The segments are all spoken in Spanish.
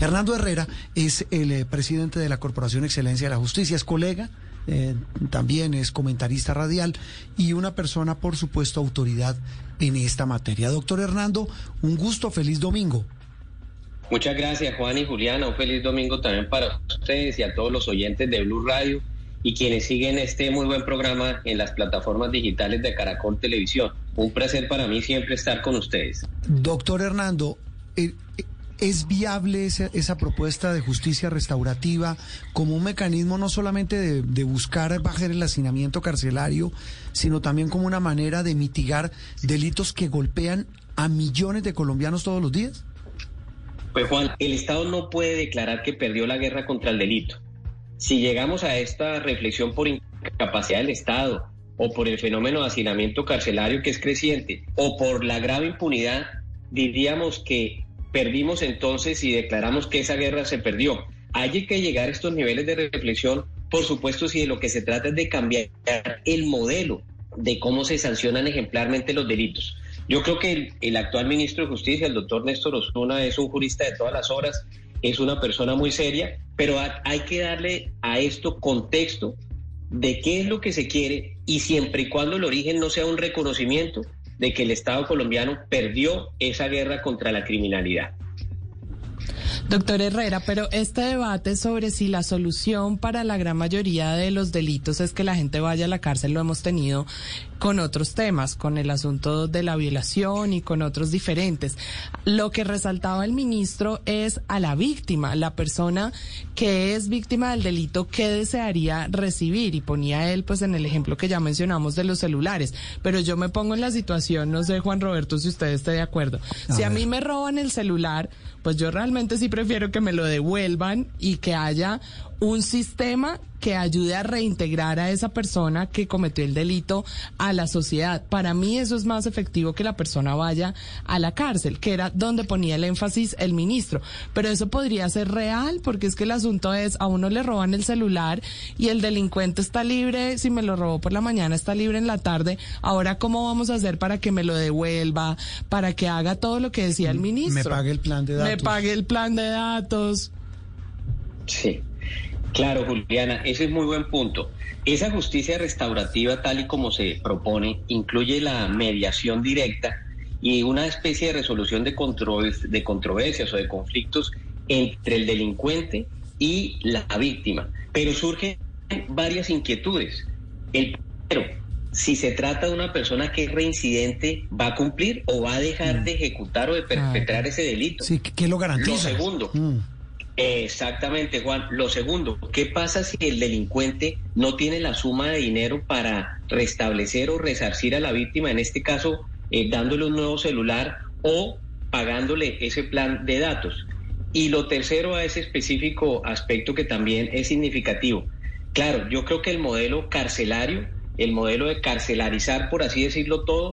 Hernando Herrera es el eh, presidente de la Corporación Excelencia de la Justicia, es colega, eh, también es comentarista radial y una persona, por supuesto, autoridad en esta materia. Doctor Hernando, un gusto, feliz domingo. Muchas gracias Juan y Juliana, un feliz domingo también para ustedes y a todos los oyentes de Blue Radio y quienes siguen este muy buen programa en las plataformas digitales de Caracol Televisión. Un placer para mí siempre estar con ustedes. Doctor Hernando, eh, ¿es viable esa, propuesta de justicia restaurativa como un mecanismo no solamente de, de buscar bajar el hacinamiento carcelario, sino también como una manera de mitigar delitos que golpean a millones de colombianos todos los días? Pues Juan, el Estado no puede declarar que perdió la guerra contra el delito. Si llegamos a esta reflexión por incapacidad del Estado o por el fenómeno de hacinamiento carcelario que es creciente o por la grave impunidad, diríamos que perdimos entonces y declaramos que esa guerra se perdió. Hay que llegar a estos niveles de reflexión, por supuesto, si de lo que se trata es de cambiar el modelo de cómo se sancionan ejemplarmente los delitos. Yo creo que el, actual ministro de Justicia, el doctor Néstor Osuna, es un jurista de todas las horas, es una persona muy seria, pero hay que darle a esto contexto de qué es lo que se quiere y siempre y cuando el origen no sea un reconocimiento de que el Estado colombiano perdió esa guerra contra la criminalidad. Doctor Herrera, pero este debate sobre si la solución para la gran mayoría de los delitos es que la gente vaya a la cárcel lo hemos tenido con otros temas, con el asunto de la violación y con otros diferentes. Lo que resaltaba el ministro es a la víctima, la persona que es víctima del delito, ¿qué desearía recibir? Y ponía él pues en el ejemplo que ya mencionamos de los celulares. Pero yo me pongo en la situación, no sé Juan Roberto si usted esté de acuerdo. A si ver. a mí me roban el celular, pues yo realmente sí prefiero que me lo devuelvan y que haya un sistema que ayude a reintegrar a esa persona que cometió el delito a la sociedad. Para mí eso es más efectivo que la persona vaya a la cárcel, que era donde ponía el énfasis el ministro. Pero eso podría ser real, porque es que el asunto es, a uno le roban el celular y el delincuente está libre, si me lo robó por la mañana, está libre en la tarde. Ahora, ¿cómo vamos a hacer para que me lo devuelva, para que haga todo lo que decía el ministro? Me pague el plan de datos. Me pague el plan de datos. Sí. Claro, Juliana, ese es muy buen punto. Esa justicia restaurativa, tal y como se propone, incluye la mediación directa y una especie de resolución de, controvers de controversias o de conflictos entre el delincuente y la víctima. Pero surgen varias inquietudes. El primero, si se trata de una persona que es reincidente, ¿va a cumplir o va a dejar de ejecutar o de perpetrar ese delito? Sí, ¿qué lo garantiza? Lo segundo. Mm. Exactamente, Juan. Lo segundo, ¿qué pasa si el delincuente no tiene la suma de dinero para restablecer o resarcir a la víctima, en este caso eh, dándole un nuevo celular o pagándole ese plan de datos? Y lo tercero a ese específico aspecto que también es significativo. Claro, yo creo que el modelo carcelario, el modelo de carcelarizar, por así decirlo todo,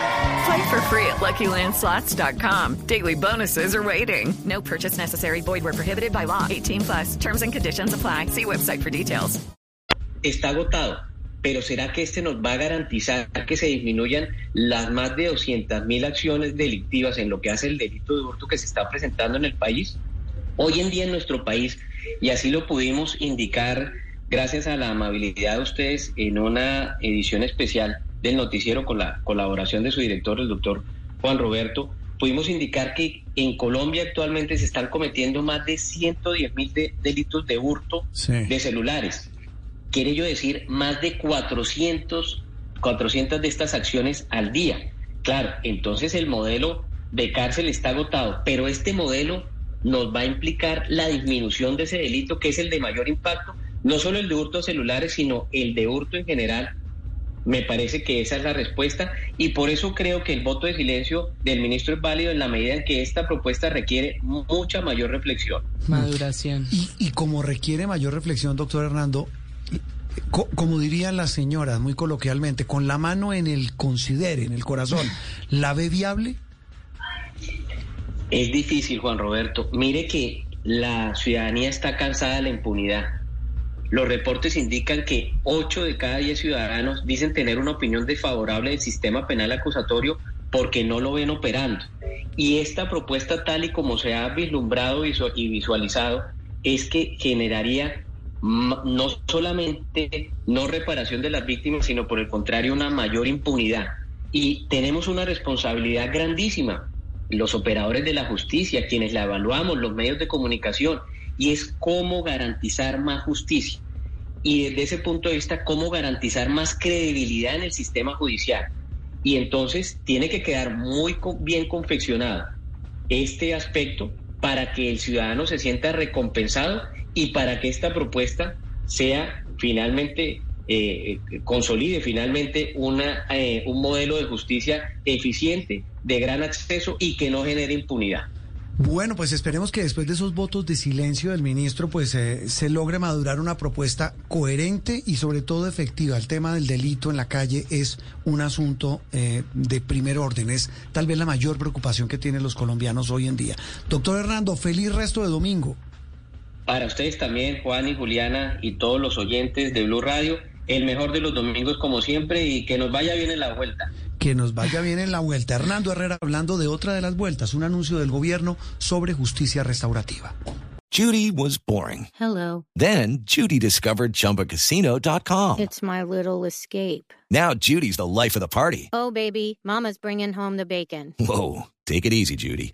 Play for free at LuckyLandSlots.com. Daily bonuses are waiting. No purchase necessary. Void were prohibited by law. 18 plus. Terms and conditions apply. See website for details. Está agotado. Pero ¿será que este nos va a garantizar que se disminuyan las más de 200 mil acciones delictivas en lo que hace el delito de hurto que se está presentando en el país? Hoy en día en nuestro país, y así lo pudimos indicar gracias a la amabilidad de ustedes en una edición especial del noticiero con la colaboración de su director, el doctor Juan Roberto, pudimos indicar que en Colombia actualmente se están cometiendo más de 110 mil de, delitos de hurto sí. de celulares. Quiere yo decir, más de 400, 400 de estas acciones al día. Claro, entonces el modelo de cárcel está agotado, pero este modelo nos va a implicar la disminución de ese delito que es el de mayor impacto, no solo el de hurto celulares, sino el de hurto en general. Me parece que esa es la respuesta y por eso creo que el voto de silencio del ministro es válido en la medida en que esta propuesta requiere mucha mayor reflexión. Maduración. Y, y como requiere mayor reflexión, doctor Hernando, co- como dirían las señoras muy coloquialmente, con la mano en el considere, en el corazón, ¿la ve viable? Es difícil, Juan Roberto. Mire que la ciudadanía está cansada de la impunidad. Los reportes indican que 8 de cada 10 ciudadanos dicen tener una opinión desfavorable del sistema penal acusatorio porque no lo ven operando. Y esta propuesta, tal y como se ha vislumbrado y visualizado, es que generaría no solamente no reparación de las víctimas, sino por el contrario una mayor impunidad. Y tenemos una responsabilidad grandísima, los operadores de la justicia, quienes la evaluamos, los medios de comunicación, y es cómo garantizar más justicia. Y desde ese punto de vista, cómo garantizar más credibilidad en el sistema judicial. Y entonces tiene que quedar muy bien confeccionado este aspecto para que el ciudadano se sienta recompensado y para que esta propuesta sea finalmente, eh, consolide finalmente una, eh, un modelo de justicia eficiente, de gran acceso y que no genere impunidad. Bueno, pues esperemos que después de esos votos de silencio del ministro, pues eh, se logre madurar una propuesta coherente y sobre todo efectiva. El tema del delito en la calle es un asunto eh, de primer orden, es tal vez la mayor preocupación que tienen los colombianos hoy en día. Doctor Hernando, feliz resto de domingo. Para ustedes también, Juan y Juliana y todos los oyentes de Blue Radio, el mejor de los domingos como siempre y que nos vaya bien en la vuelta. Que nos vaya bien en la vuelta. Hernando Herrera hablando de otra de las vueltas, un anuncio del gobierno sobre justicia restaurativa. Judy was boring. Hello. Then Judy discovered ChumbaCasino.com. It's my little escape. Now Judy's the life of the party. Oh, baby, Mama's bringing home the bacon. Whoa, take it easy, Judy.